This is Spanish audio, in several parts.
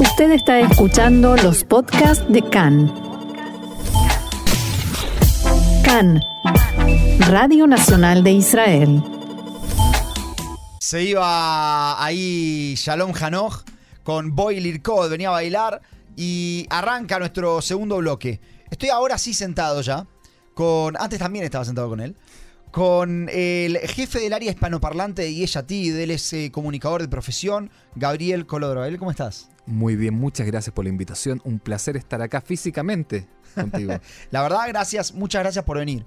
Usted está escuchando los podcasts de CAN. CAN, Radio Nacional de Israel. Se iba ahí Shalom Hanoch con Boy Lirkod, venía a bailar y arranca nuestro segundo bloque. Estoy ahora sí sentado ya, con antes también estaba sentado con él, con el jefe del área hispanoparlante de Yeshatid, él es eh, comunicador de profesión, Gabriel Colodro. ¿Cómo estás? Muy bien, muchas gracias por la invitación. Un placer estar acá físicamente contigo. la verdad, gracias, muchas gracias por venir.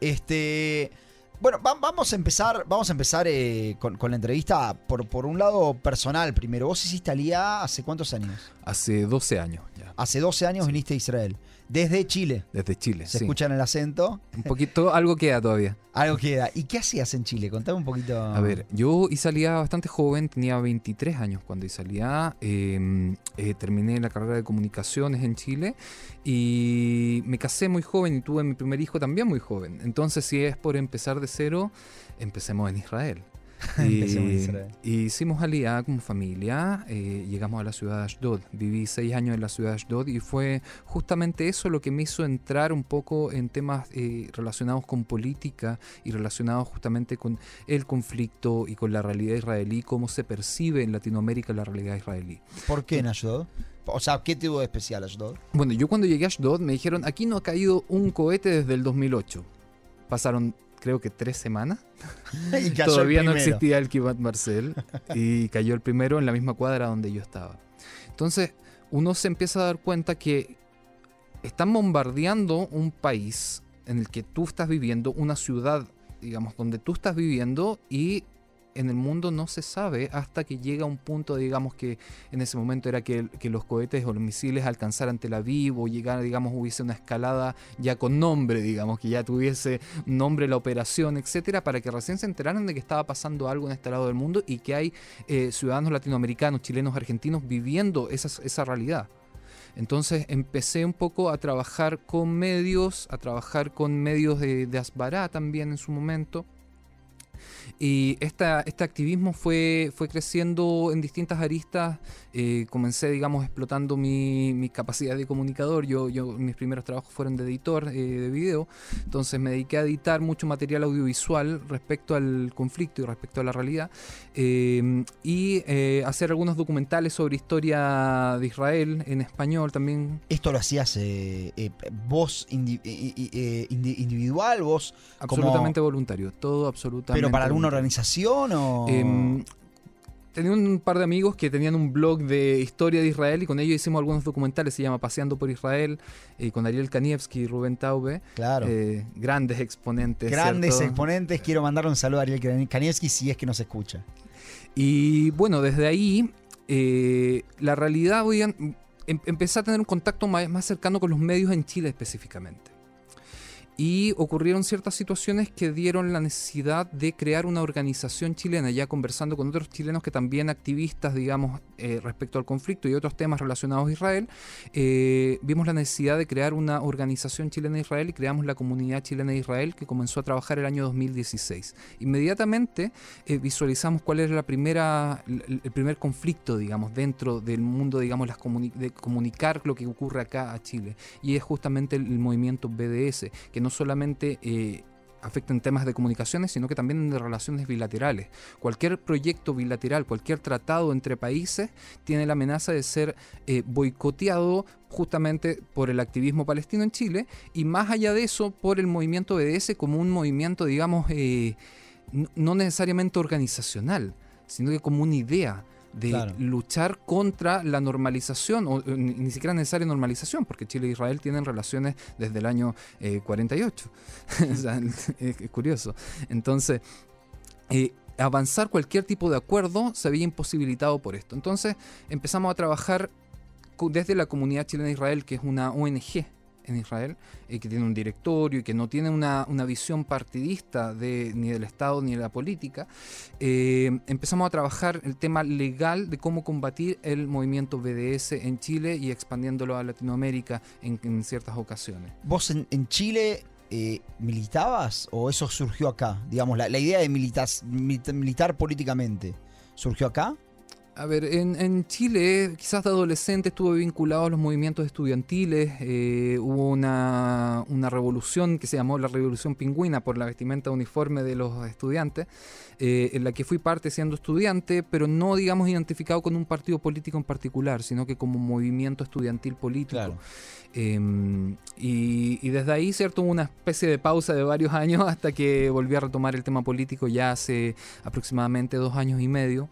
Este, bueno, vamos a empezar, vamos a empezar eh, con, la entrevista por, por un lado personal primero. ¿Vos hiciste Alía hace cuántos años? Hace 12 años ya. Hace 12 años viniste a Israel. Desde Chile. Desde Chile, ¿Se escucha en el acento? Un poquito, algo queda todavía. Algo queda. ¿Y qué hacías en Chile? Contame un poquito. A ver, yo salía bastante joven, tenía 23 años cuando salía. Em, eh, terminé la carrera de comunicaciones en Chile y me casé muy joven y tuve mi primer hijo también muy joven. Entonces, si es por empezar de cero, empecemos en Israel. y, hicimos alía como familia, eh, llegamos a la ciudad de Ashdod, viví seis años en la ciudad de Ashdod y fue justamente eso lo que me hizo entrar un poco en temas eh, relacionados con política y relacionados justamente con el conflicto y con la realidad israelí, cómo se percibe en Latinoamérica la realidad israelí. ¿Por qué en Ashdod? O sea, ¿qué tuvo de especial Ashdod? Bueno, yo cuando llegué a Ashdod me dijeron, aquí no ha caído un cohete desde el 2008. Pasaron creo que tres semanas. y Todavía no existía el Kibat Marcel y cayó el primero en la misma cuadra donde yo estaba. Entonces, uno se empieza a dar cuenta que están bombardeando un país en el que tú estás viviendo, una ciudad, digamos, donde tú estás viviendo y en el mundo no se sabe hasta que llega un punto, digamos que en ese momento era que, los cohetes o los misiles alcanzaran Tel Aviv o llegara, digamos, hubiese una escalada ya con nombre, digamos, que ya tuviese nombre la operación, etcétera, para que recién se enteraran de que estaba pasando algo en este lado del mundo y que hay eh, ciudadanos latinoamericanos, chilenos, argentinos viviendo esa, esa realidad. Entonces empecé un poco a trabajar con medios, a trabajar con medios de, de Asbará también en su momento y esta, este activismo fue, fue creciendo en distintas aristas. Eh, comencé, digamos, explotando mi, mi, capacidad de comunicador. Yo, yo, mis primeros trabajos fueron de editor eh, de video. Entonces me dediqué a editar mucho material audiovisual respecto al conflicto y respecto a la realidad. Eh, y hacer algunos documentales sobre historia de Israel en español también. ¿Esto lo hacías vos individual? ¿Vos Absolutamente voluntario. Todo absolutamente. ¿Pero para alguna organización o...? Tenía un par de amigos que tenían un blog de historia de Israel y con ellos hicimos algunos documentales, se llama Paseando por Israel, y con Ariel Kanievski y Rubén Taube. Claro. Eh, grandes exponentes. Grandes exponentes. Quiero mandarle un saludo a Ariel Kanievski si es que nos escucha. Y bueno, desde ahí, eh, la realidad, voy a, em, empecé a tener un contacto más cercano con los medios en Chile específicamente y ocurrieron ciertas situaciones que dieron la necesidad de crear una organización chilena, ya conversando con otros chilenos que también activistas, digamos, eh, respecto al conflicto y otros temas relacionados a Israel, eh, vimos la necesidad de crear una organización chilena de Israel y creamos la comunidad chilena de Israel que comenzó a trabajar el año 2016. Inmediatamente eh, visualizamos cuál era la primera, el primer conflicto, digamos, dentro del mundo, digamos, las de comunicar lo que ocurre acá a Chile, y es justamente el, el movimiento BDS, que no solamente eh, afecta en temas de comunicaciones, sino que también de relaciones bilaterales. Cualquier proyecto bilateral, cualquier tratado entre países tiene la amenaza de ser eh, boicoteado justamente por el activismo palestino en Chile y más allá de eso por el movimiento BDS como un movimiento, digamos, eh, no necesariamente organizacional, sino que como una idea de luchar contra la normalización, o ni, siquiera necesaria normalización, porque Chile e Israel tienen relaciones desde el año 48. Eh, es, curioso. Entonces, eh, avanzar cualquier tipo de acuerdo se había imposibilitado por esto. Entonces, empezamos a trabajar desde la comunidad chilena de Israel, que es una ONG en Israel, eh, que tiene un directorio y que no tiene una, visión partidista de, ni del Estado ni de la política, eh, empezamos a trabajar el tema legal de cómo combatir el movimiento BDS en Chile y expandiéndolo a Latinoamérica en, ciertas ocasiones. ¿Vos en, Chile eh, militabas o eso surgió acá? Digamos, la, idea de militar políticamente, ¿surgió acá? A ver, en, en Chile, quizás de adolescente estuve vinculado a los movimientos estudiantiles. eh, hubo una, una revolución que se llamó la Revolución Pingüina por la vestimenta uniforme de los estudiantes, eh, en la que fui parte siendo estudiante, pero no, digamos, identificado con un partido político en particular, sino que como movimiento estudiantil político. Claro. Eh, y, y desde ahí, ¿cierto? Hubo una especie de pausa de varios años hasta que volví a retomar el tema político ya hace aproximadamente dos años y medio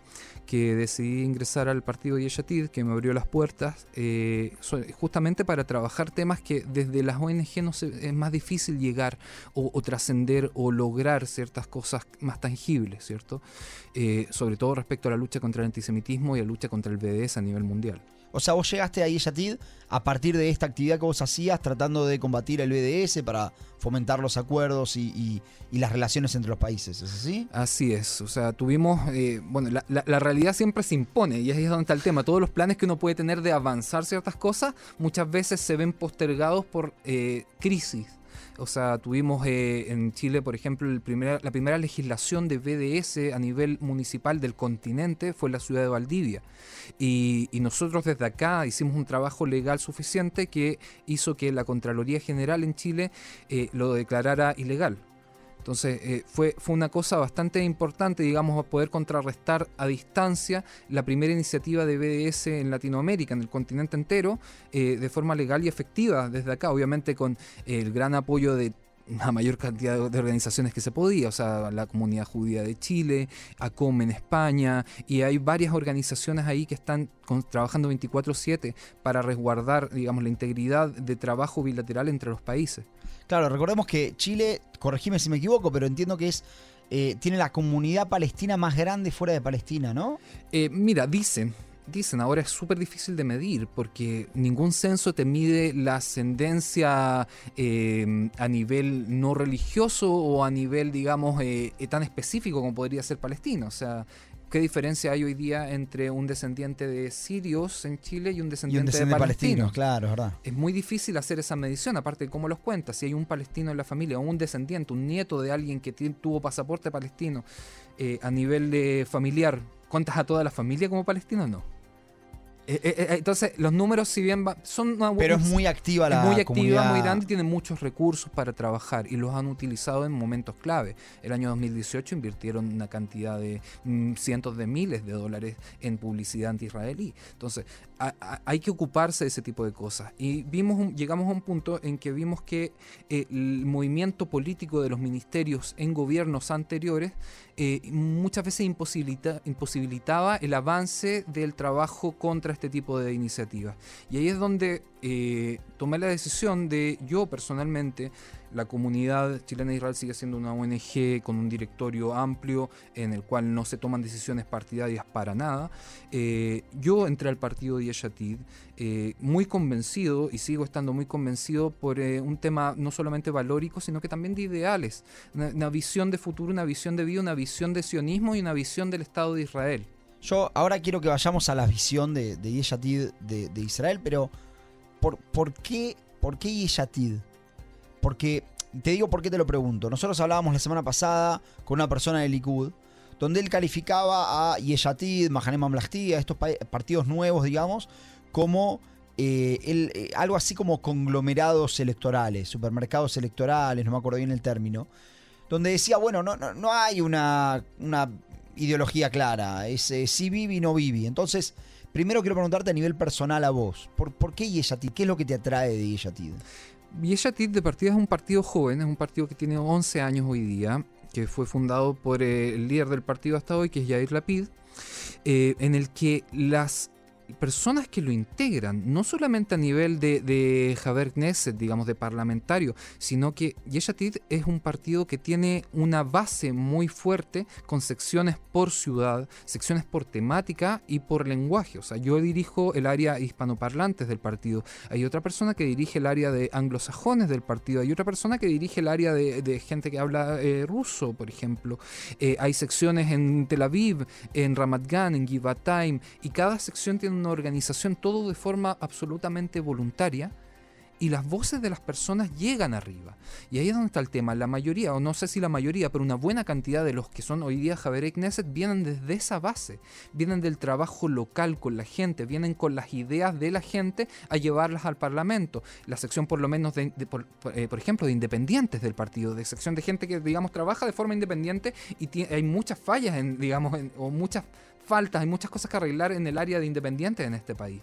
que decidí ingresar al partido Yeshatid, que me abrió las puertas, eh, justamente para trabajar temas que desde las ONG no se- es más difícil llegar o, o trascender o lograr ciertas cosas más tangibles, ¿cierto? Eh, sobre todo respecto a la lucha contra el antisemitismo y la lucha contra el BDS a nivel mundial. O sea, vos llegaste a Yeshatid a partir de esta actividad que vos hacías tratando de combatir el BDS para fomentar los acuerdos y, las relaciones entre los países, ¿es así? Así es, o sea, tuvimos, eh, bueno, la realidad siempre se impone y ahí es donde está el tema. Todos los planes que uno puede tener de avanzar ciertas cosas muchas veces se ven postergados por eh, crisis. O sea, tuvimos eh, en Chile, por ejemplo, la primera legislación de BDS a nivel municipal del continente fue la ciudad de Valdivia. Y, y nosotros desde acá hicimos un trabajo legal suficiente que hizo que la Contraloría General en Chile eh, lo declarara ilegal. Entonces eh, fue, fue una cosa bastante importante, digamos, poder contrarrestar a distancia la primera iniciativa de BDS en Latinoamérica, en el continente entero, eh, de forma legal y efectiva desde acá, obviamente con el gran apoyo de la mayor cantidad de organizaciones que se podía, o sea, la comunidad judía de Chile, ACOM en España, y hay varias organizaciones ahí que están con- trabajando 24/7 para resguardar, digamos, la integridad de trabajo bilateral entre los países. Claro, recordemos que Chile, corregime si me equivoco, pero entiendo que es eh, tiene la comunidad palestina más grande fuera de Palestina, ¿no? Eh, mira, dicen, dicen, ahora es súper difícil de medir porque ningún censo te mide la ascendencia eh, a nivel no religioso o a nivel, digamos, eh, eh, tan específico como podría ser Palestina. O sea, ¿qué diferencia hay hoy día entre un descendiente de sirios en Chile y un Y descendiente, un descendiente de palestinos? palestino, claro, es verdad. Es muy difícil hacer esa medición, aparte de cómo los cuentas. Si hay un palestino en la familia o un descendiente, un nieto de alguien que tuvo pasaporte palestino eh, a nivel de familiar, ¿cuentas a toda la familia como palestino? No. Eh, eh, eh, entonces, los números, si bien va- son una Pero es muy activa es la muy activa, comunidad. muy grande tiene muchos recursos para trabajar y los han utilizado en momentos clave. El año 2018 invirtieron una cantidad de mm, cientos de miles de dólares en publicidad anti-israelí. Entonces, a- a- hay que ocuparse de ese tipo de cosas. Y vimos un- llegamos a un punto en que vimos que eh, el movimiento político de los ministerios en gobiernos anteriores muchas veces imposibilita- imposibilitaba el avance del trabajo contra este tipo de iniciativas. Y ahí es donde eh, tomé la decisión de yo personalmente, la comunidad chilena de Israel sigue siendo una ONG con un directorio amplio en el cual no se toman decisiones partidarias para nada. Eh, yo entré al partido de Yeshatid eh, muy convencido y sigo estando muy convencido por eh, un tema no solamente valórico, sino que también de ideales. Una, una visión de futuro, una visión de vida, una visión de sionismo y una visión del Estado de Israel. Yo ahora quiero que vayamos a la visión de, Yeshatid de, Israel, pero ¿por, por qué, ¿por qué Yeshatid? Porque, te digo por qué te lo pregunto. Nosotros hablábamos la semana pasada con una persona de Likud, donde él calificaba a Yeshatid, Mahanem Mamlahti, a estos pa- partidos nuevos, digamos, como eh, eh, algo así como conglomerados electorales, supermercados electorales, no me acuerdo bien el término, donde decía, bueno, no, no, no hay una, una ideología clara, es eh, sí Bibi, no Bibi. Entonces, primero quiero preguntarte a nivel personal a vos, ¿por, por qué Yeshatid? ¿Qué es lo que te atrae de Yeshatid? Yeshatid de partida es un partido joven, es un partido que tiene 11 años hoy día, que fue fundado por eh, el líder del partido hasta hoy, que es Yair Lapid, eh, en el que las personas que lo integran, no solamente a nivel de, de Javier Knesset, digamos, de parlamentario, sino que Yeshatid es un partido que tiene una base muy fuerte con secciones por ciudad, secciones por temática y por lenguaje. O sea, yo dirijo el área hispanoparlantes del partido, hay otra persona que dirige el área de anglosajones del partido, hay otra persona que dirige el área de, de gente que habla eh, ruso, por ejemplo. Eh, hay secciones en Tel Aviv, en Ramat Gan, en Givatayim, y cada sección tiene una organización, todo de forma absolutamente voluntaria. y las voces de las personas llegan arriba. Y ahí es donde está el tema. La mayoría, o no sé si la mayoría, pero una buena cantidad de los que son hoy día Javier Knesset vienen desde esa base. Vienen del trabajo local con la gente, vienen con las ideas de la gente a llevarlas al Parlamento. La sección por lo menos, de, eh, por, ejemplo, de independientes del partido, de sección de gente que, digamos, trabaja de forma independiente y hay muchas fallas, en, digamos, o muchas faltas, hay muchas cosas que arreglar en el área de independientes en este país.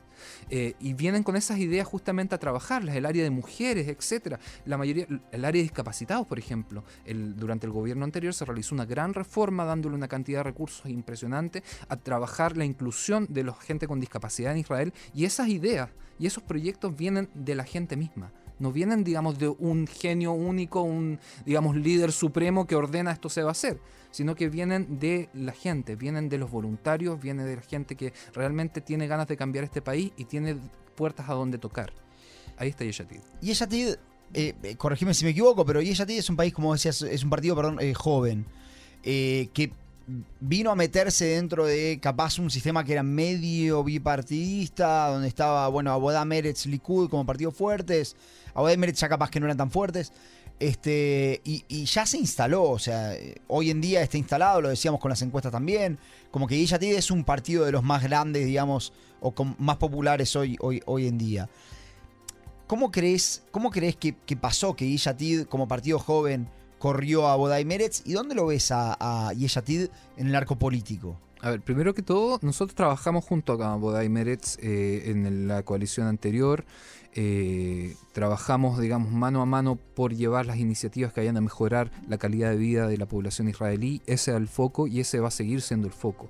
Eh, y vienen con esas ideas justamente a trabajarlas, el área de mujeres, etcétera. La mayoría, el área de discapacitados, por ejemplo. Durante el gobierno anterior se realizó una gran reforma dándole una cantidad de recursos impresionante a trabajar la inclusión de la gente con discapacidad en Israel. Y esas ideas y esos proyectos vienen de la gente misma no vienen, digamos, de un genio único, un, digamos, líder supremo que ordena esto se va a hacer, sino que vienen de la gente, vienen de los voluntarios, vienen de la gente que realmente tiene ganas de cambiar este país y tiene puertas a donde tocar. Ahí está Yeshatid. Yeshatid, eh, eh, corregime si me equivoco, pero Yeshatid es un país, como decías, es un partido, perdón, eh, joven, eh, que vino a meterse dentro de capaz un sistema que era medio bipartidista, donde estaba, bueno, Abodá Meretz Likud como partidos fuertes, Abodá Meretz ya capaz que no eran tan fuertes. Este, y, ya se instaló, o sea, hoy en día está instalado, lo decíamos con las encuestas también, como que Yeshatid es un partido de los más grandes, digamos, o más populares hoy, hoy, hoy en día. ¿Cómo crees, cómo crees que, pasó que Yeshatid como partido joven corrió a Bodai Meretz y dónde lo ves a, a Yeshatid en el arco político? A ver, primero que todo, nosotros trabajamos junto a Bodai Meretz eh, en la coalición anterior. Eh, trabajamos, digamos, mano a mano por llevar las iniciativas que vayan a mejorar la calidad de vida de la población israelí. Ese es el foco y ese va a seguir siendo el foco.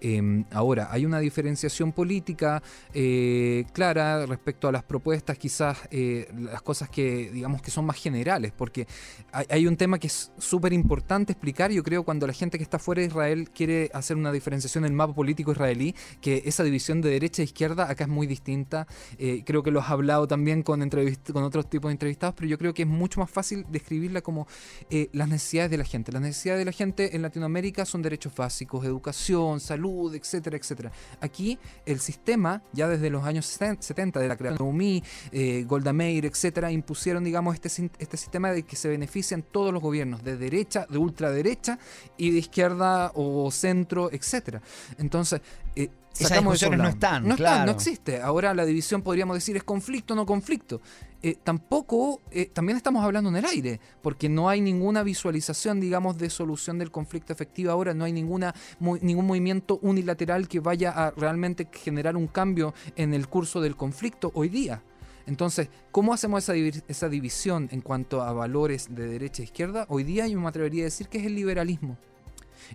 Em, ahora, hay una diferenciación política eh, clara respecto a las propuestas, quizás eh, las cosas que, digamos, que son más generales, porque hay, un tema que es súper importante explicar, yo creo, cuando la gente que está fuera de Israel quiere hacer una diferenciación en el mapa político israelí, que esa división de derecha e izquierda acá es muy distinta. creo que lo has hablado también con, con otros tipos de entrevistados, pero yo creo que es mucho más fácil describirla como eh, las necesidades de la gente. Las necesidades de la gente en Latinoamérica son derechos básicos, educación, salud, etcétera, etcétera. Aquí el sistema, ya desde los años 70, de la creación de UMI, eh, Golda Meir, etcétera, impusieron, digamos, este, este sistema de que se benefician todos los gobiernos, de derecha, de ultraderecha y de izquierda o centro, etcétera. Entonces, eh, esas discusiones no están, no claro. no existe. Ahora la división podríamos decir es conflicto, no conflicto. Eh, tampoco, eh, también estamos hablando en el aire, porque no hay ninguna visualización, digamos, de solución del conflicto efectiva ahora, no hay ninguna, ningún movimiento unilateral que vaya a realmente generar un cambio en el curso del conflicto hoy día. Entonces, ¿cómo hacemos esa, esa división en cuanto a valores de derecha e izquierda? Hoy día yo me atrevería a decir que es el liberalismo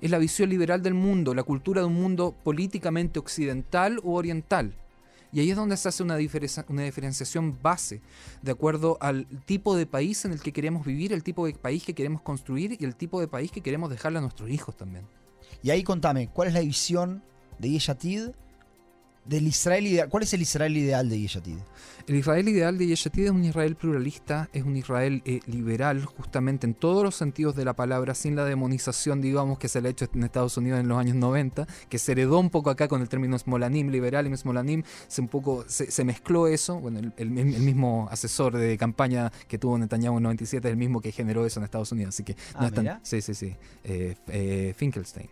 es la visión liberal del mundo, la cultura de un mundo políticamente occidental u oriental. Y ahí es donde se hace una, una diferenciación base, de acuerdo al tipo de país en el que queremos vivir, el tipo de país que queremos construir y el tipo de país que queremos dejarle a nuestros hijos también. Y ahí contame, ¿cuál es la visión de Yeshatid del Israel ideal. ¿Cuál es el Israel ideal de Yeshatid? El Israel ideal de Yeshatid es un Israel pluralista, es un Israel eh, liberal, justamente en todos los sentidos de la palabra, sin la demonización, digamos, que se le ha hecho en Estados Unidos en los años 90, que se heredó un poco acá con el término Smolanim, liberal y Smolanim, se, un poco, se, mezcló eso. Bueno, el, mismo asesor de campaña que tuvo Netanyahu en 97 es el mismo que generó eso en Estados Unidos, así que no ah, Sí, sí, sí. Eh, eh, Finkelstein.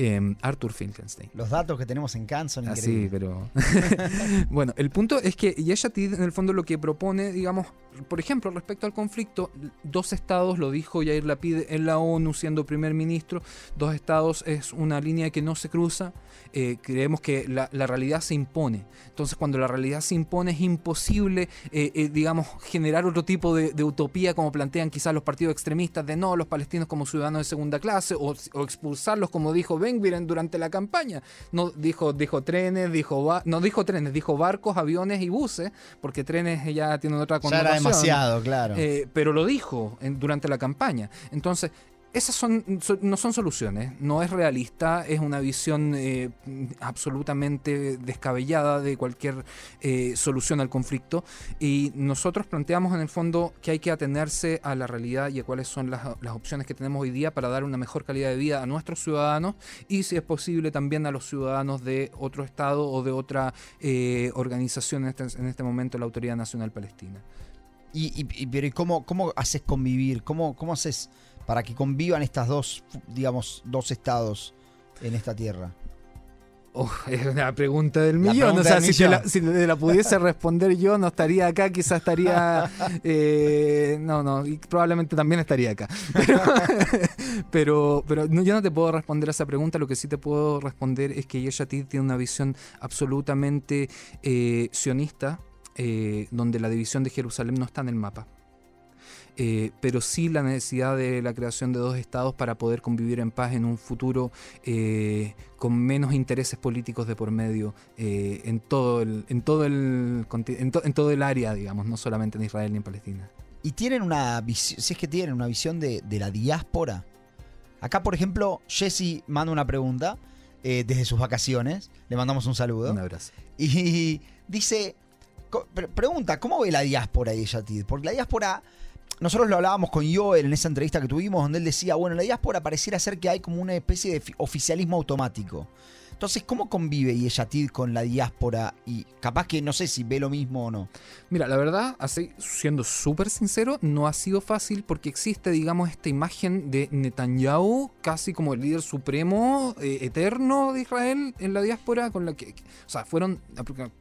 Em, Arthur Finkelstein. Los datos que tenemos en Kant son increíbles. pero. bueno, el punto es que Yeshatid, en el fondo, lo que propone, digamos, por ejemplo, respecto al conflicto, dos estados, lo dijo Yair Lapid en la ONU siendo primer ministro, dos estados es una línea que no se cruza. Eh, creemos que la, realidad se impone. Entonces, cuando la realidad se impone, es imposible, eh, eh, digamos, generar otro tipo de, utopía, como plantean quizás los partidos extremistas, de no, los palestinos como ciudadanos de segunda clase, o, o expulsarlos, como dijo durante la campaña. No dijo, dijo trenes, dijo no dijo trenes, dijo barcos, aviones y buses, porque trenes ya tienen otra connotación. Ya era demasiado, claro. Eh, pero lo dijo durante la campaña. Entonces, esas son, no son soluciones, no es realista, es una visión eh, absolutamente descabellada de cualquier eh, solución al conflicto y nosotros planteamos en el fondo que hay que atenerse a la realidad y a cuáles son las, las opciones que tenemos hoy día para dar una mejor calidad de vida a nuestros ciudadanos y si es posible también a los ciudadanos de otro estado o de otra eh, organización, en este, en este momento la Autoridad Nacional Palestina. Y, y- pero ¿y cómo, cómo haces convivir? ¿Cómo, ¿Cómo haces para que convivan estas dos, digamos, dos estados en esta tierra? Es una pregunta del La millón. O sea, si, te la, millón. si te la pudiese responder yo, no estaría acá, quizás estaría. eh, no, no, y probablemente también estaría acá. Pero, pero, pero no, yo no te puedo responder a esa pregunta. Lo que sí te puedo responder es que Yeshatid tiene una visión absolutamente eh, sionista, eh, donde la división de Jerusalén no está en el mapa. Eh, pero sí la necesidad de la creación de dos estados para poder convivir en paz en un futuro eh, con menos intereses políticos de por medio eh, en todo el en todo el en, to- en todo el área digamos no solamente en Israel ni en Palestina Y tienen una visión, si es que tienen una visión de, de la diáspora. Acá, por ejemplo, Jesse manda una pregunta eh, desde sus vacaciones. Le mandamos un saludo. un abrazo Y dice, pregunta, ¿cómo ve la diáspora Yatid? Porque la diáspora, nosotros lo hablábamos con Joel en esa entrevista que tuvimos, donde él decía, bueno, la diáspora pareciera ser que hay como una especie de fi- oficialismo automático. Entonces, ¿cómo convive Yeshatid con la diáspora? Y capaz que no sé si ve lo mismo o no. Mira, la verdad, así, siendo súper sincero, no ha sido fácil porque existe, digamos, esta imagen de Netanyahu casi como el líder supremo eh, eterno de Israel en la diáspora, con la que, o sea, fueron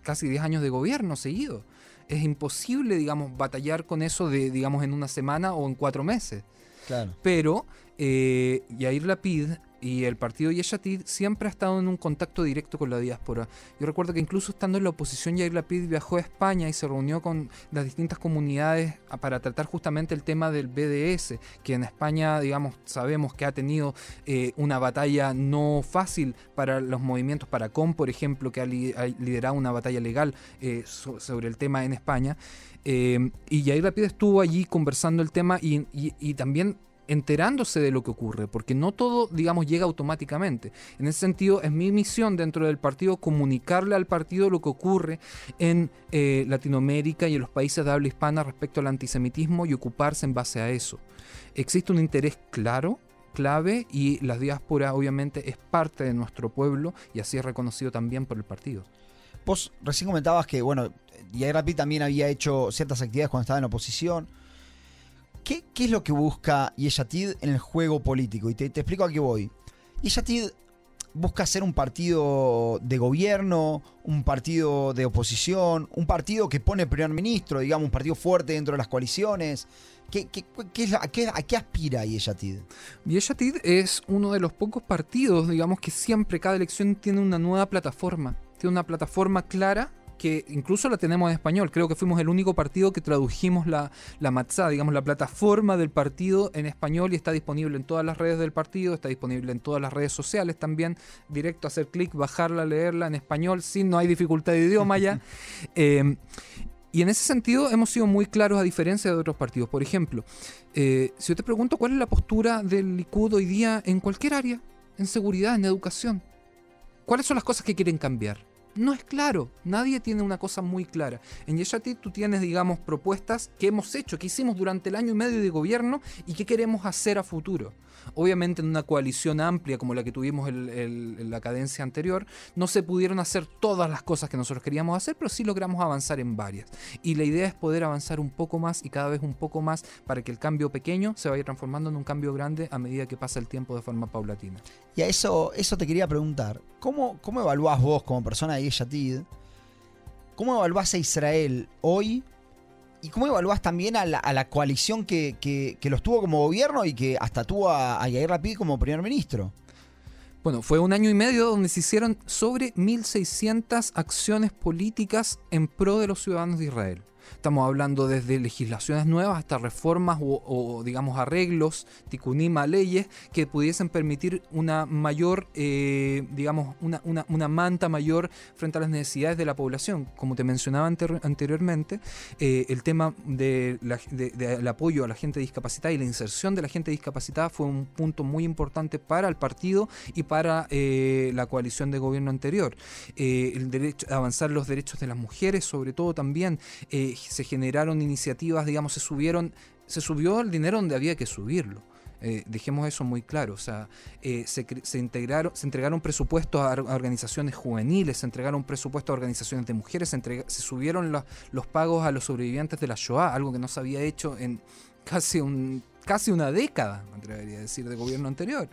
casi 10 años de gobierno seguido. Es imposible, digamos, batallar con eso de, digamos, en una semana o en cuatro meses. Claro. Pero eh, Yair Lapid y el partido Yeshatid siempre ha estado en un contacto directo con la diáspora. Yo recuerdo que incluso estando en la oposición, Yair Lapid viajó a España y se reunió con las distintas comunidades para tratar justamente el tema del BDS, que en España, digamos, sabemos que ha tenido eh, una batalla no fácil para los movimientos, para COM, por ejemplo, que ha, li- ha liderado una batalla legal eh, so- sobre el tema en España. Eh, y Yair Lapid estuvo allí conversando el tema y- y también enterándose de lo que ocurre, porque no todo, digamos, llega automáticamente. En ese sentido, es mi misión dentro del partido comunicarle al partido lo que ocurre en eh, Latinoamérica y en los países de habla hispana respecto al antisemitismo y ocuparse en base a eso. Existe un interés claro clave y la diáspora obviamente es parte de nuestro pueblo y así es reconocido también por el partido. Vos recién comentabas que, bueno, Yair Lapid también había hecho ciertas actividades cuando estaba en oposición. ¿Qué, es lo que busca Yeshatid en el juego político? Y te, explico a qué voy. Yeshatid busca ser un partido de gobierno, un partido de oposición, un partido que pone primer ministro, digamos, un partido fuerte dentro de las coaliciones. ¿Qué, qué- qué es la- a, qué, a qué aspira Yeshatid? Yeshatid es uno de los pocos partidos, digamos, que siempre cada elección tiene una nueva plataforma. Tiene una plataforma clara que incluso la tenemos en español. Creo que fuimos el único partido que tradujimos la, la matzá, digamos, la plataforma del partido en español y está disponible en todas las redes del partido, está disponible en todas las redes sociales también. Directo hacer clic, bajarla, leerla en español, sin no hay dificultad de idioma ya. Eh, y en ese sentido hemos sido muy claros a diferencia de otros partidos. Por ejemplo, eh, si yo te pregunto cuál es la postura del Likud hoy día en cualquier área, en seguridad, en educación, ¿cuáles son las cosas que quieren cambiar? No es claro, nadie tiene una cosa muy clara. En Yeshatid tú tienes, digamos, propuestas que hemos hecho, que hicimos durante el año y medio de gobierno y que queremos hacer a futuro. Obviamente en una coalición amplia como la que tuvimos en la cadencia anterior, no se pudieron hacer todas las cosas que nosotros queríamos hacer, pero sí logramos avanzar en varias. Y la idea es poder avanzar un poco más y cada vez un poco más para que el cambio pequeño se vaya transformando en un cambio grande a medida que pasa el tiempo de forma paulatina. Y a eso, eso te quería preguntar. ¿Cómo, cómo evaluás vos como persona de Yeshatid? ¿Cómo evaluás a Israel hoy? ¿Y cómo evaluás también a la, a la coalición que, que- que los tuvo como gobierno y que hasta tuvo a, a Yair Lapid como primer ministro? Bueno, fue un año y medio donde se hicieron sobre 1.600 acciones políticas en pro de los ciudadanos de Israel. Estamos hablando desde legislaciones nuevas hasta reformas o, digamos, arreglos, ticunima, leyes que pudiesen permitir una mayor, eh, digamos, una, una, manta mayor frente a las necesidades de la población. Como te mencionaba anteriormente, eh, el tema del de apoyo a la gente discapacitada y la inserción de la gente discapacitada fue un punto muy importante para el partido y para eh, la coalición de gobierno anterior. el derecho avanzar los derechos de las mujeres, sobre todo también, se generaron iniciativas, digamos, se subieron, se subió el dinero donde había que subirlo. Eh, dejemos eso muy claro. O sea, eh, se, integraron, se entregaron presupuestos a, organizaciones juveniles, se entregaron presupuestos a organizaciones de mujeres, se, se subieron los pagos a los sobrevivientes de la Shoah, algo que no se había hecho en casi un casi una década, me atrevería a decir, de gobierno anterior.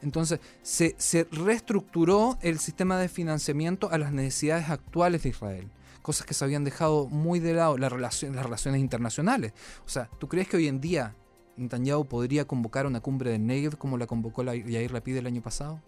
Entonces, se reestructuró el sistema de financiamiento a las necesidades actuales de Israel cosas que se habían dejado muy de lado, las relaciones internacionales. O sea, ¿tú crees que hoy en día Netanyahu podría convocar una cumbre de Negev como la convocó la Yair Lapid el año pasado?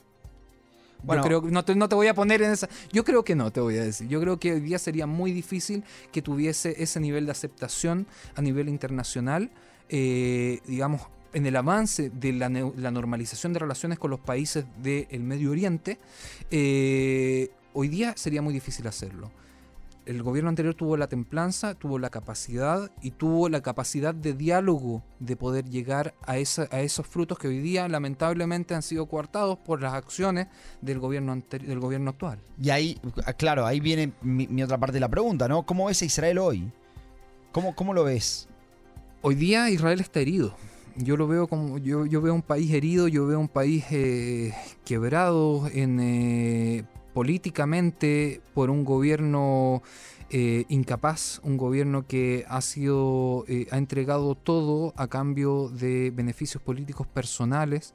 Bueno, creo no te, no te voy a poner en esa. Yo creo que no, te voy a decir. Yo creo que hoy día sería muy difícil que tuviese ese nivel de aceptación a nivel internacional, eh, digamos, en el avance de la, normalización de relaciones con los países del Medio Oriente. Eh, hoy día sería muy difícil hacerlo el gobierno anterior tuvo la templanza, tuvo la capacidad y tuvo la capacidad de diálogo de poder llegar a, esa, a esos frutos que hoy día lamentablemente han sido coartados por las acciones del gobierno, del gobierno actual. Y ahí, ah, claro, ahí viene mi, otra parte de la pregunta, ¿no? ¿Cómo ves a Israel hoy? ¿Cómo, cómo lo ves? Hoy día Israel está herido. Yo lo veo como yo, yo veo un país herido, yo veo un país eh, quebrado en eh, políticamente por un gobierno eh, incapaz, un gobierno que ha sido eh, ha entregado todo a cambio de beneficios políticos personales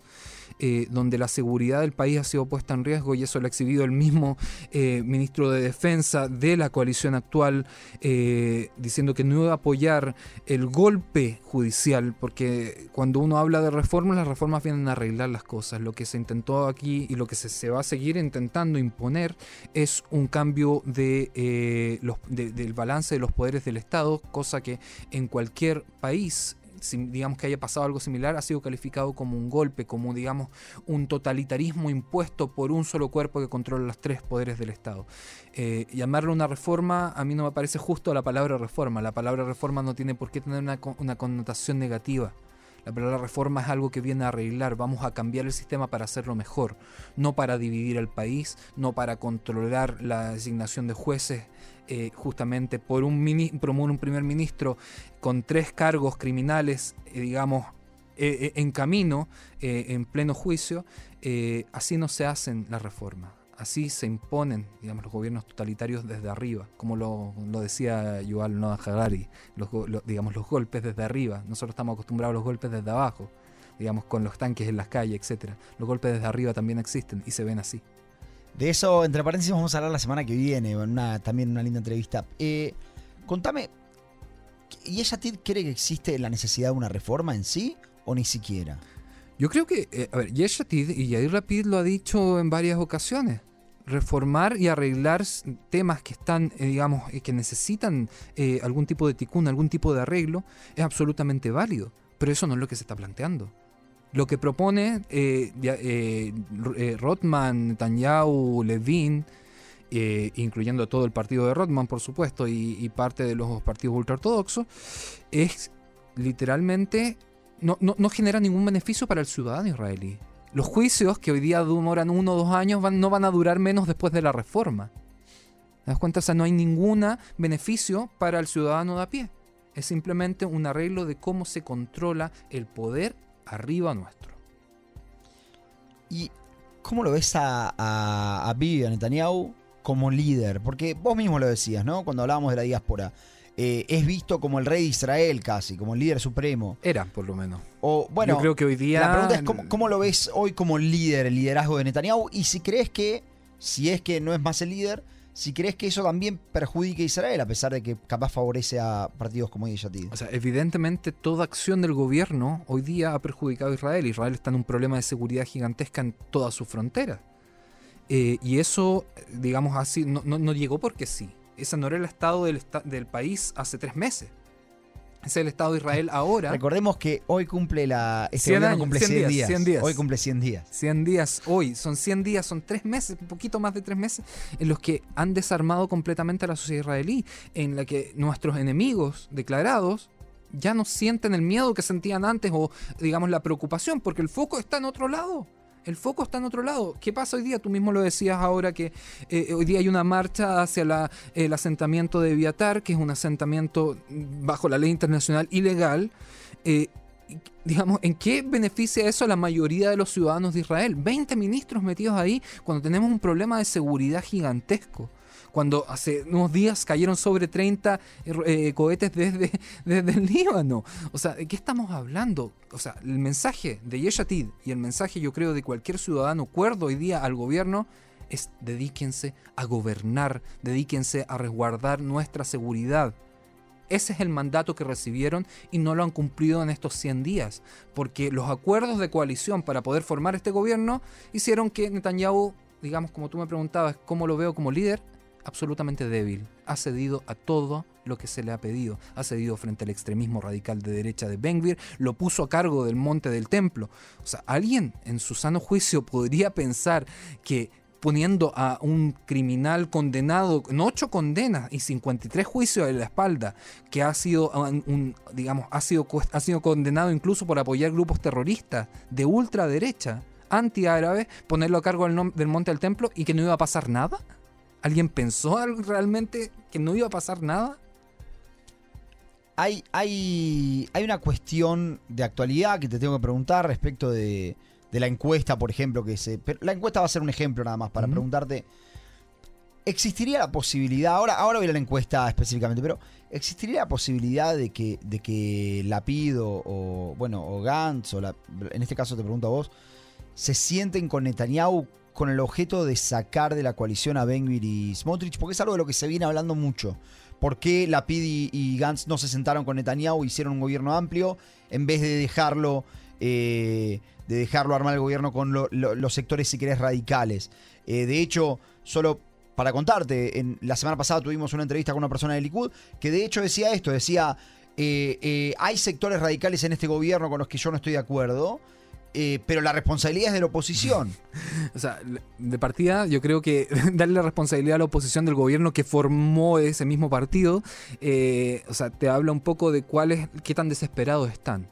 eh, donde la seguridad del país ha sido puesta en riesgo y eso lo ha exhibido el mismo eh, ministro de Defensa de la coalición actual, eh, diciendo que no iba a apoyar el golpe judicial, porque cuando uno habla de reformas, las reformas vienen a arreglar las cosas. Lo que se intentó aquí y lo que se, va a seguir intentando imponer es un cambio de, los, del balance de los poderes del Estado, cosa que en cualquier país digamos que haya pasado algo similar, ha sido calificado como un golpe, como digamos un totalitarismo impuesto por un solo cuerpo que controla los tres poderes del Estado. Eh, llamarlo una reforma a mí no me parece justo la palabra reforma. La palabra reforma no tiene por qué tener una, una connotación negativa. La palabra reforma es algo que viene a arreglar, vamos a cambiar el sistema para hacerlo mejor, no para dividir el país, no para controlar la designación de jueces eh, justamente por un, por un primer ministro con tres cargos criminales, eh, digamos, eh, en camino, en pleno juicio, así no se hacen las reformas. Así se imponen, digamos, los gobiernos totalitarios desde arriba, como lo, decía Yuval Noah Harari, los, digamos, los golpes desde arriba. Nosotros estamos acostumbrados a los golpes desde abajo, digamos, con los tanques en las calles, etc. Los golpes desde arriba también existen y se ven así. De eso, entre paréntesis, vamos a hablar la semana que viene, también una linda entrevista. Eh, contame, ¿y ella cree que existe la necesidad de una reforma en sí o ni siquiera? Yo creo que, eh, a ver, Yeshatid y Yair Rapid lo ha dicho en varias ocasiones. Reformar y arreglar temas que están, eh, digamos, que necesitan algún tipo de ticún, algún tipo de arreglo, es absolutamente válido. Pero eso no es lo que se está planteando. Lo que propone eh, eh, eh, Rotman, Netanyahu, Levin, incluyendo todo el partido de Rotman, por supuesto, y, parte de los partidos ultraortodoxos, es literalmente no, no, genera ningún beneficio para el ciudadano israelí. Los juicios, que hoy día demoran uno o dos años, no van a durar menos después de la reforma. ¿Te das cuenta? O sea, no hay ningún beneficio para el ciudadano de a pie. Es simplemente un arreglo de cómo se controla el poder arriba nuestro. ¿Y cómo lo ves a, a, a Netanyahu como líder? Porque vos mismo lo decías, ¿no? Cuando hablábamos de la diáspora. Eh, es visto como el rey de Israel casi, como el líder supremo. Era, por lo menos. O, bueno, Yo creo que hoy día... La pregunta es, ¿cómo, ¿cómo, lo ves hoy como líder, el liderazgo de Netanyahu? Y si crees que, si es que no es más el líder, si crees que eso también perjudica a Israel, a pesar de que capaz favorece a partidos como Yeshatid. O sea, evidentemente toda acción del gobierno hoy día ha perjudicado a Israel. Israel está en un problema de seguridad gigantesca en toda su frontera. Eh, y eso, digamos así, no, llegó porque sí. Ese no era el estado del, del país hace tres meses. Ese es el estado de Israel ahora. Recordemos que hoy cumple la. Este 100 gobierno años, cumple 100 100, días, días. 100 días. Hoy cumple 100 días. 100 días hoy, son 100 días, son tres meses, un poquito más de tres meses, en los que han desarmado completamente a la sociedad israelí, en la que nuestros enemigos declarados ya no sienten el miedo que sentían antes o, digamos, la preocupación, porque el foco está en otro lado. El foco está en otro lado. ¿Qué pasa hoy día? Tú mismo lo decías ahora que eh, hoy día hay una marcha hacia la- el asentamiento de Viatar, que es un asentamiento bajo la ley internacional ilegal. Eh, digamos, ¿en qué beneficia eso a la mayoría de los ciudadanos de Israel? 20 ministros metidos ahí cuando tenemos un problema de seguridad gigantesco. Cuando hace unos días cayeron sobre 30 eh, cohetes desde, desde el Líbano. O sea, ¿de qué estamos hablando? O sea, el mensaje de Yeshatid y el mensaje, yo creo, de cualquier ciudadano cuerdo hoy día al gobierno es dedíquense a gobernar, dedíquense a resguardar nuestra seguridad. Ese es el mandato que recibieron y no lo han cumplido en estos 100 días, porque los acuerdos de coalición para poder formar este gobierno hicieron que Netanyahu, digamos como tú me preguntabas, ¿cómo lo veo como líder? Absolutamente débil. Ha cedido a todo lo que se le ha pedido. Ha cedido frente al extremismo radical de derecha de Benvir, lo puso a cargo del monte del templo. O sea, alguien en su sano juicio podría pensar que poniendo a un criminal condenado en ocho condenas y 53 juicios en la espalda, que ha sido un, un, digamos, ha sido, ha sido condenado incluso por apoyar grupos terroristas de ultraderecha, antiárabes, ponerlo a cargo del monte del templo y que no iba a pasar nada. ¿Alguien pensó al- realmente que no iba a pasar nada? Hay, hay, hay una cuestión de actualidad que te tengo que preguntar respecto de, de la encuesta, por ejemplo, que se. pero la encuesta va a ser un ejemplo nada más para preguntarte. ¿Existiría la posibilidad, ahora, ahora voy a la encuesta específicamente, pero ¿existiría la posibilidad de que, de que Lapid o, o, bueno, o Gantz, o la- en este caso te pregunto a vos, se sienten con Netanyahu con el objeto de sacar de la coalición a Benvir y Smotrich? Porque es algo de lo que se viene hablando mucho. ¿Por qué Lapid y, Gantz no se sentaron con Netanyahu e hicieron un gobierno amplio en vez de dejarlo, eh, de dejarlo armar el gobierno con lo- lo- los sectores, si querés, radicales? Eh, de hecho, solo para contarte, en, la semana pasada tuvimos una entrevista con una persona de Likud que de hecho decía esto, decía, eh, hay sectores radicales en este gobierno con los que yo no estoy de acuerdo, eh, pero la responsabilidad es de la oposición. O sea, de partida, yo creo que darle la responsabilidad a la oposición del gobierno que formó ese mismo partido, eh, o sea, te habla un poco de cuáles, qué tan desesperados están,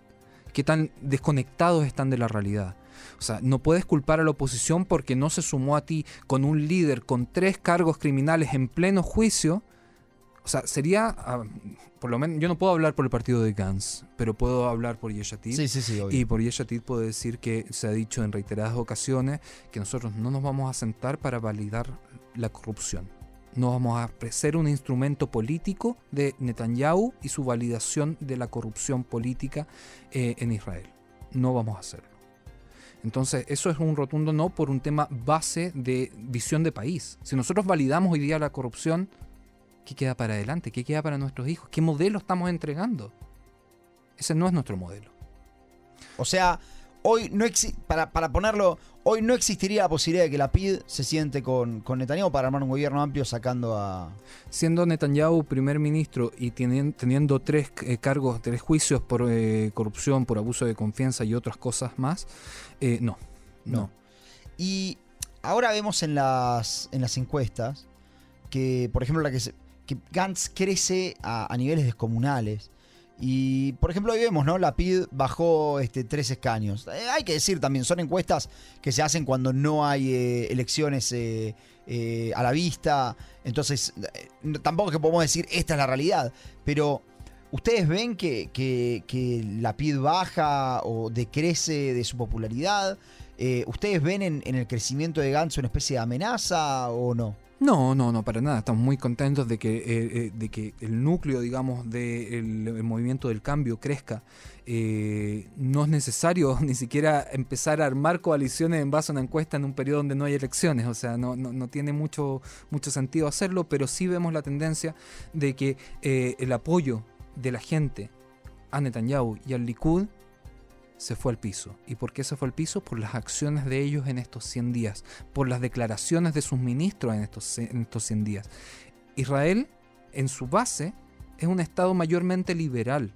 qué tan desconectados están de la realidad. O sea, no puedes culpar a la oposición porque no se sumó a ti con un líder con tres cargos criminales en pleno juicio. O sea, sería, ah, por lo menos, yo no puedo hablar por el partido de Gantz, pero puedo hablar por Yeshatid. Sí, sí, sí, obvio. Y por Yeshatid puedo decir que se ha dicho en reiteradas ocasiones que nosotros no nos vamos a sentar para validar la corrupción. No vamos a ser un instrumento político de Netanyahu y su validación de la corrupción política eh, en Israel. No vamos a hacerlo. Entonces, eso es un rotundo no por un tema base de visión de país. Si nosotros validamos hoy día la corrupción, ¿qué queda para adelante? ¿Qué queda para nuestros hijos? ¿Qué modelo estamos entregando? Ese no es nuestro modelo. O sea, hoy no exi- para, para ponerlo, hoy no existiría la posibilidad de que la PID se siente con, con Netanyahu para armar un gobierno amplio sacando a. Siendo Netanyahu primer ministro y tenien- teniendo tres eh, cargos, tres juicios por eh, corrupción, por abuso de confianza y otras cosas más, eh, no, no. No. Y ahora vemos en las, en las encuestas que, por ejemplo, la que, se- que Gantz crece a, niveles descomunales. Y, por ejemplo, hoy vemos, ¿no? La PID bajó este, tres escaños. Eh, hay que decir también, son encuestas que se hacen cuando no hay eh, elecciones eh, a la vista. Entonces, tampoco es que podemos decir esta es la realidad. Pero, ¿ustedes ven que, que- la PID baja o decrece de su popularidad? ¿Ustedes ven en, en el crecimiento de Gantz una especie de amenaza o no? No, no, no, para nada. Estamos muy contentos de que, eh, eh, de que el núcleo, digamos, del el movimiento del cambio crezca. Eh, no es necesario ni siquiera empezar a armar coaliciones en base a una encuesta en un periodo donde no hay elecciones. O sea, no, no, no tiene mucho, mucho sentido hacerlo, pero sí vemos la tendencia de que el apoyo de la gente a Netanyahu y al Likud se fue al piso. ¿Y por qué se fue al piso? Por las acciones de ellos en estos 100 días, por las declaraciones de sus ministros en estos, en estos 100 días. Israel, en su base, es un Estado mayormente liberal.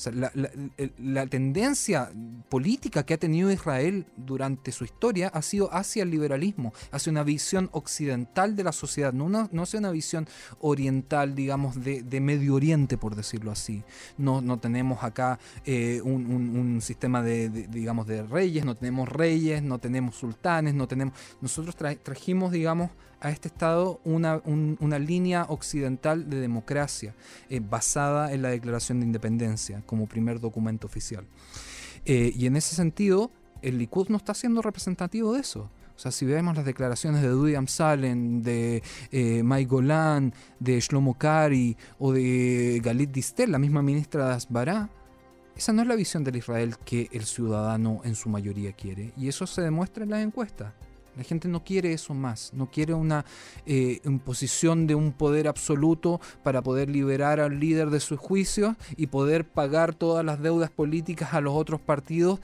Sea, la, la- el- la tendencia política que ha tenido Israel durante su historia ha sido hacia el liberalismo, hacia una visión occidental de la sociedad, no, una- no hacia una visión oriental, digamos, de, de Medio Oriente, por decirlo así. No, no tenemos acá eh, un, sistema de, digamos, de reyes, no tenemos reyes, no tenemos sultanes, no tenemos... Nosotros tra- trajimos, digamos, a este Estado una, un- una línea occidental de democracia eh, basada en la Declaración de Independencia como primer documento oficial. Eh, y en ese sentido, el Likud no está siendo representativo de eso. O sea, si vemos las declaraciones de Dudi Amsalen, de eh, Mai Golan, de Shlomo Kari o de Galit Distel, la misma ministra de Asbará, esa no es la visión del Israel que el ciudadano en su mayoría quiere. Y eso se demuestra en las encuestas. La gente no quiere eso más, no quiere una eh, imposición de un poder absoluto para poder liberar al líder de sus juicios y poder pagar todas las deudas políticas a los otros partidos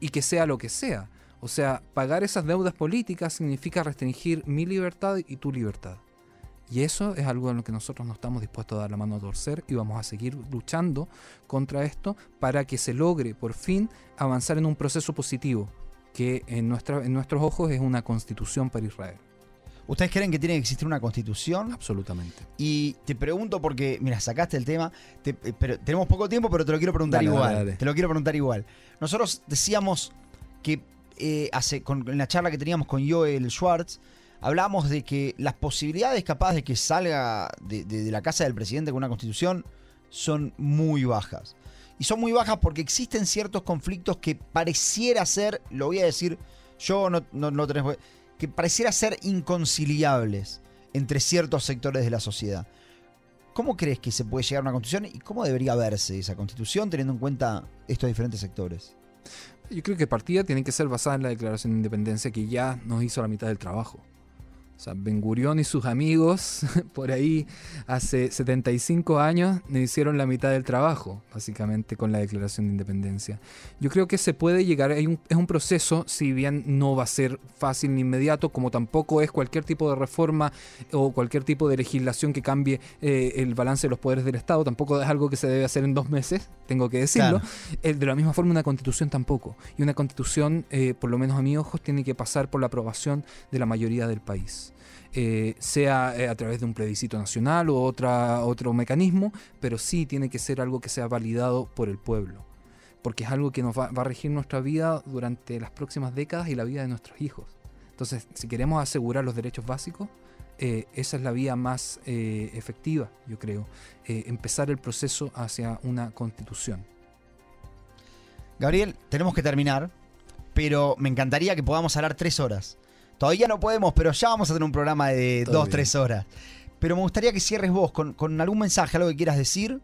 y que sea lo que sea. O sea, pagar esas deudas políticas significa restringir mi libertad y tu libertad. Y eso es algo en lo que nosotros no estamos dispuestos a dar la mano a torcer y vamos a seguir luchando contra esto para que se logre por fin avanzar en un proceso positivo que en, nuestra, en nuestros ojos es una constitución para Israel. ¿Ustedes creen que tiene que existir una constitución? Absolutamente. Y te pregunto porque, mira, sacaste el tema, te- eh, pero tenemos poco tiempo, pero te lo quiero preguntar Dale, igual. dale, dale. Te lo quiero preguntar igual. Nosotros decíamos que eh, hace, con, en la charla que teníamos con Joel Schwartz, hablábamos de que las posibilidades capaz de que salga de, de- de la casa del presidente con una constitución son muy bajas. Y son muy bajas porque existen ciertos conflictos que pareciera ser, lo voy a decir, yo no, no, no tenés que pareciera ser inconciliables entre ciertos sectores de la sociedad. ¿Cómo crees que se puede llegar a una constitución y cómo debería verse esa constitución teniendo en cuenta estos diferentes sectores? Yo creo que partida tiene que ser basada en la Declaración de Independencia que ya nos hizo la mitad del trabajo. O sea, Ben Gurión y sus amigos, por ahí hace 75 años, hicieron la mitad del trabajo, básicamente, con la Declaración de Independencia. Yo creo que se puede llegar, hay un- es un proceso, si bien no va a ser fácil ni inmediato, como tampoco es cualquier tipo de reforma o cualquier tipo de legislación que cambie eh, el balance de los poderes del Estado, tampoco es algo que se debe hacer en dos meses, tengo que decirlo. Claro. Eh, de la misma forma, una constitución tampoco. Y una constitución, eh, por lo menos a mis ojos, tiene que pasar por la aprobación de la mayoría del país. Eh, sea eh, a través de un plebiscito nacional o otro mecanismo, pero sí tiene que ser algo que sea validado por el pueblo. Porque es algo que nos va, a regir nuestra vida durante las próximas décadas y la vida de nuestros hijos. Entonces, si queremos asegurar los derechos básicos, eh, esa es la vía más efectiva, yo creo. Empezar el proceso hacia una constitución. Gabriel, tenemos que terminar, pero me encantaría que podamos hablar tres horas. Todavía no podemos, pero ya vamos a tener un programa de Todo dos, bien. tres horas. Pero me gustaría que cierres vos con, con algún mensaje, algo que quieras decir.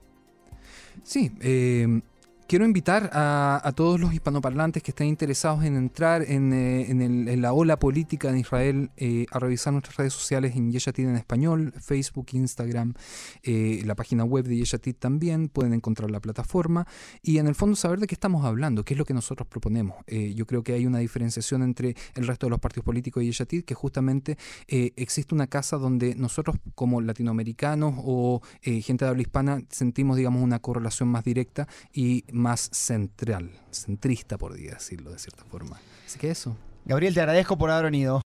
Sí, eh, quiero invitar a, todos los hispanoparlantes que estén interesados en entrar en, eh, el- la ola política en Israel eh, a revisar nuestras redes sociales en Yeshatit en español, Facebook, Instagram, eh, la página web de Yeshatit también, pueden encontrar la plataforma y en el fondo saber de qué estamos hablando, qué es lo que nosotros proponemos. Eh, yo creo que hay una diferenciación entre el resto de los partidos políticos y Yeshatit, que justamente existe una casa donde nosotros como latinoamericanos o gente de habla hispana sentimos, digamos, una correlación más directa y más central, centrista, por decirlo de cierta forma. Así que eso. Gabriel, te agradezco por haber venido.